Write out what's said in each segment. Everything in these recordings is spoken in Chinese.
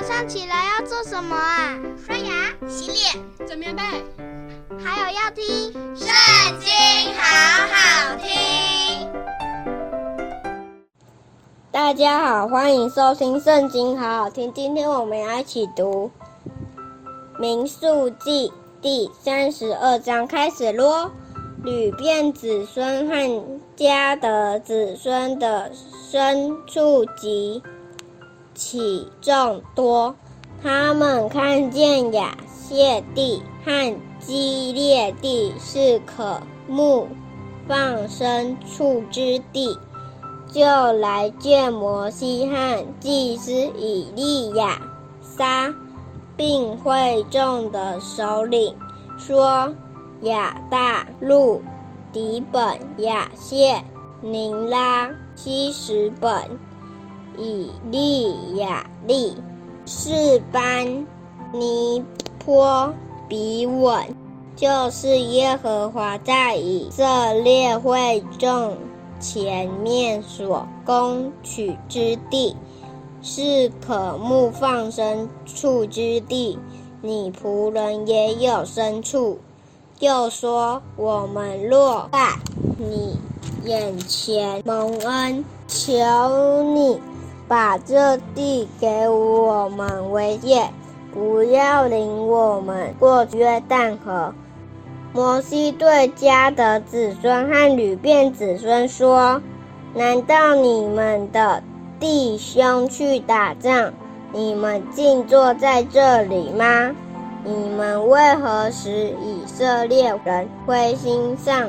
早上起来要做什么啊？刷牙、洗脸、整棉被，还有要听《圣经》，好好听。大家好，欢迎收听《圣经》，好好听。今天我们要一起读《民数记》第三十二章，开始咯。吕遍子孙和家的子孙的牲畜及起众多，他们看见亚谢地和基列地是可牧放牲畜之地，就来见摩西和祭司以利亚撒，并会众的首领，说。亚大、路、底本、亚谢、宁拉、希实本、以利亚利、示班、尼坡、比稳，就是耶和华在以色列会众前面所攻取之地，是可牧放牲畜之地。你仆人也有牲畜。又说：“我们落在你眼前蒙恩，求你把这地给我们为业，不要领我们过约旦河。”摩西对迦得子孙和吕便子孙说：“难道你们的弟兄去打仗，你们竟坐在这里吗？”你们为何使以色列人灰心丧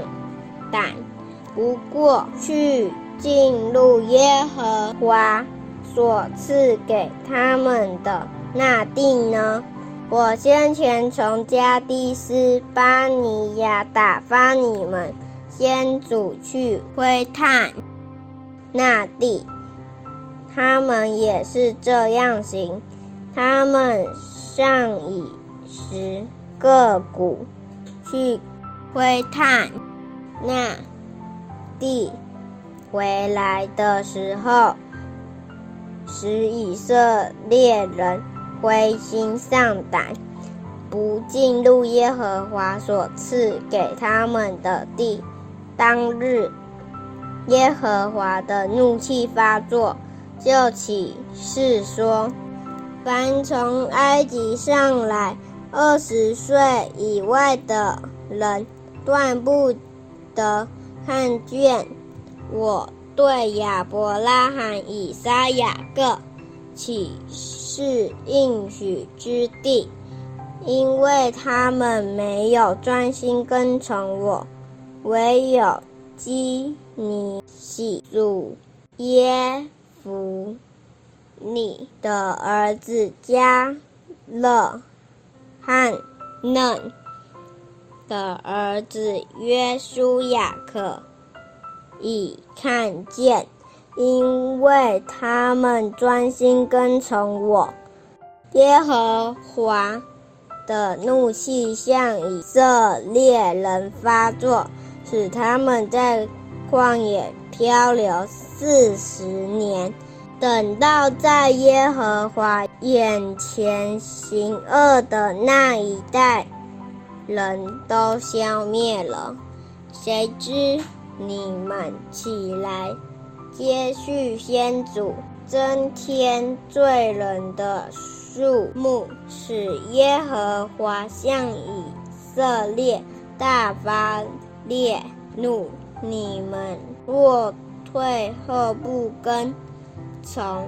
胆，不过去进入耶和华所赐给他们的那地呢？我先前从迦低斯巴尼亚打发你们先祖去窥探那地，他们也是这样行，他们上以。十个谷去窥探那地，回来的时候，使以色列人灰心丧胆，不进入耶和华所赐给他们的地。当日，耶和华的怒气发作，就起誓说：凡从埃及上来。二十岁以外的人，断不得看见我对亚伯拉罕、以撒、雅各起誓应许之地，因为他们没有专心跟从我。唯有基尼喜祖耶孚尼的儿子迦勒。和嫩的儿子约书亚可已看见，因为他们专心跟从我。耶和华的怒气向以色列人发作，使他们在旷野漂流四十年。等到在耶和华眼前行恶的那一代人都消灭了，谁知你们起来接续先祖，增添罪人的数目，使耶和华向以色列大发烈怒。你们若退后不跟。从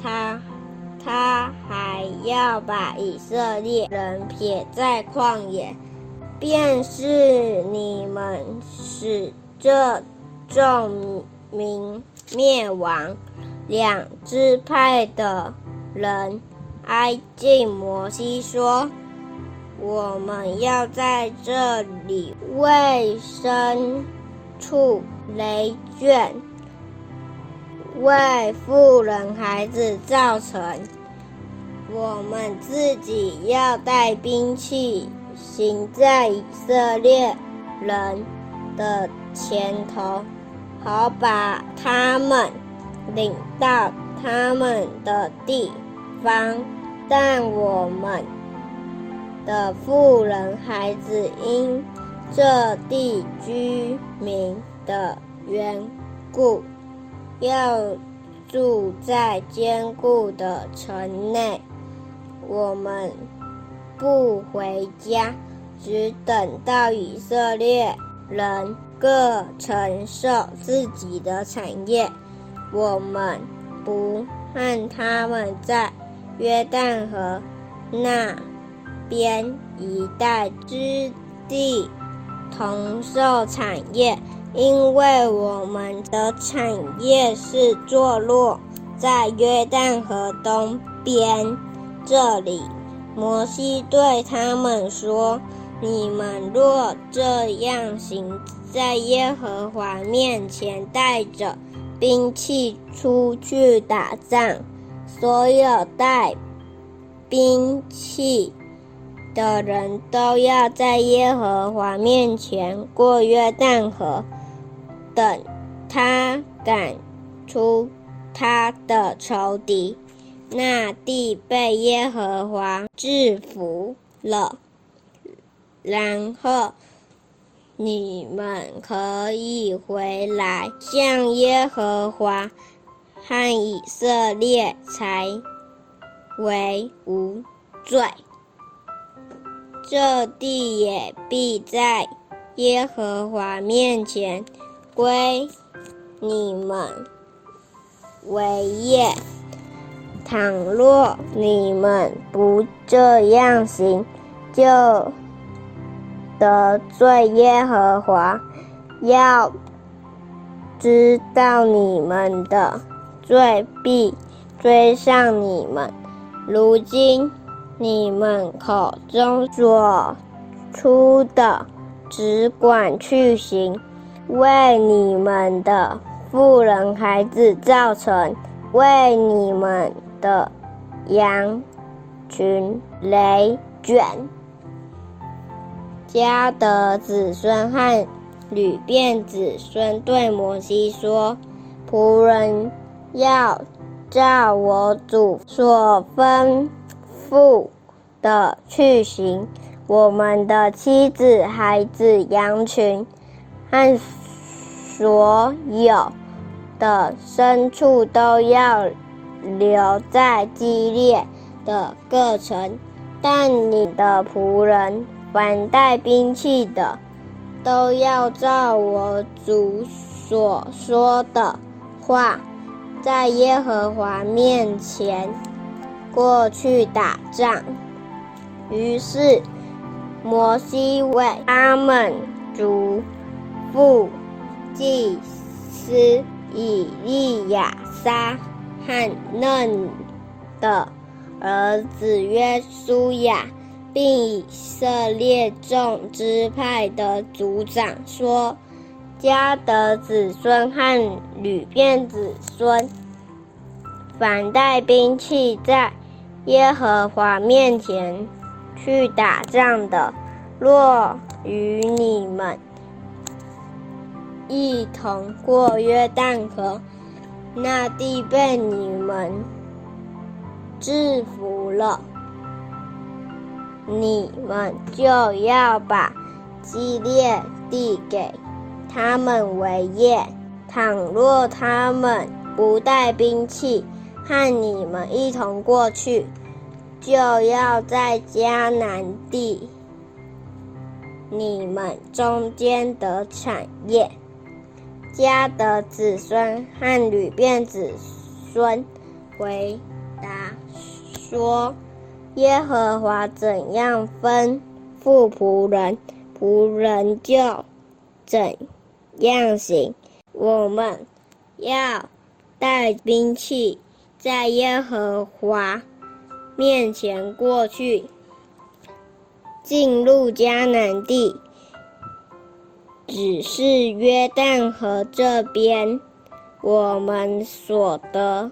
他，他还要把以色列人撇在旷野，便是你们使这众民灭亡。两支派的人挨近摩西说：“我们要在这里为牲畜垒圈。”为妇人孩子造成，我们自己要带兵器，行在以色列人的前头，好把他们领到他们的地方。但我们的富人孩子因这地居民的缘故，要住在坚固的城内。我们不回家，只等到以色列人各承受自己的产业。我们不和他们在约旦河那边一带之地同受产业，因为我们的产业是坐落在约旦河东边这里。摩西对他们说：“你们若这样行，在耶和华面前带着兵器出去打仗，所有带兵器的人都要在耶和华面前过约旦河，等他赶出他的仇敌。”那地被耶和华制服了，然后你们可以回来，向耶和华和以色列才为无罪。这地也必在耶和华面前归你们为业。倘若你们不这样行，就得罪耶和华。要知道你们的罪必追上你们。如今你们口中所出的，只管去行，为你们的妇人孩子造成，为你们。的羊群雷卷。迦的子孙和流便子孙对摩西说：“仆人要照我主所吩咐的去行，我们的妻子、孩子、羊群和所有的牲畜都要。”留在基列的各城，但你的仆人凡带兵器的，都要照我主所说的话，在耶和华面前过去打仗。于是摩西为他们族父祭司以利亚撒。和嫩的儿子约书亚，并以色列众支派的族长说：“迦得子孙和吕便子孙，凡带兵器在耶和华面前去打仗的，若与你们一同过约旦河。”那地被你们制服了，你们就要把基列递给他们为业。倘若他们不带兵器和你们一同过去，就要在迦南地你们中间得产业。迦的子孙和流便子孙回答说：“耶和华怎样吩咐仆人，仆人就怎样行。我们要带兵器，在耶和华面前过去，进入迦南地。”只是约旦河这边，我们所得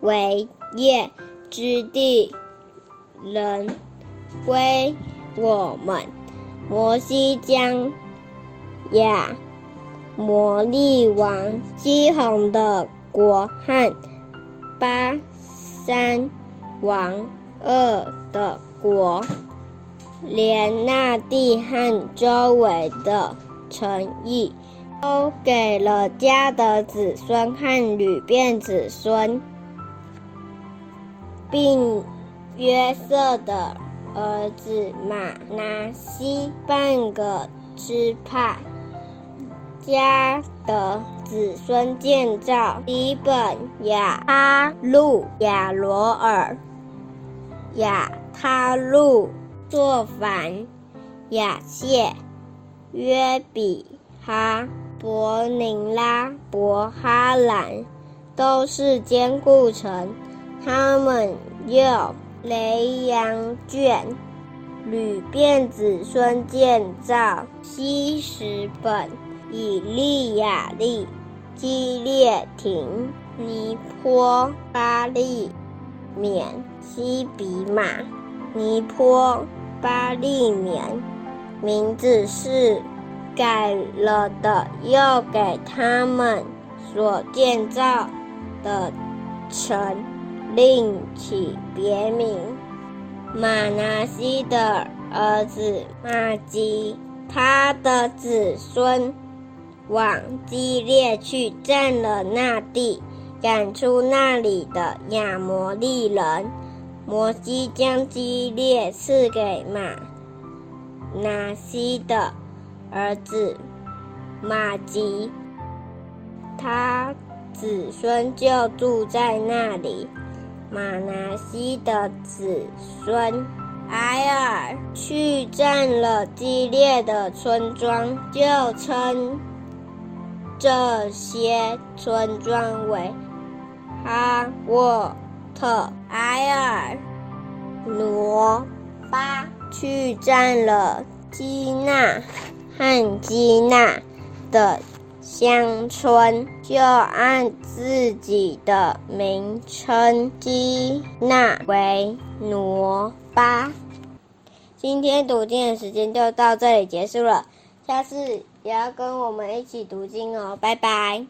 为业之地，人归我们。摩西将亚摩利王西宏的国和巴珊王二的国，连那地和周围的城邑，都给了迦的子孙和流便子孙，并约瑟的儿子马拿西半个支派。家的子孙建造基本、亚哈路、亚罗尔、亚他路、作凡、亚谢、约比哈、伯宁拉、伯哈兰，都是坚固城。他们又雷扬卷、流便子孙建造西石本。以利亚利、基列亭、尼坡、巴利免、西比马、尼坡、巴利免，名字是改了的，又给他们所建造的城另起别名。马拿西的儿子马基，他的子孙。往基列去，占了那地，赶出那里的亚摩利人。摩西将基列赐给马拿西的儿子马吉，他子孙就住在那里。马拿西的子孙埃尔去占了基列的村庄，就称。这些村庄为哈沃特、埃尔、罗巴，去占了基纳和基纳的乡村，就按自己的名称基纳为挪巴。今天读经的时间就到这里结束了，下次。也要跟我们一起读经哦，拜拜。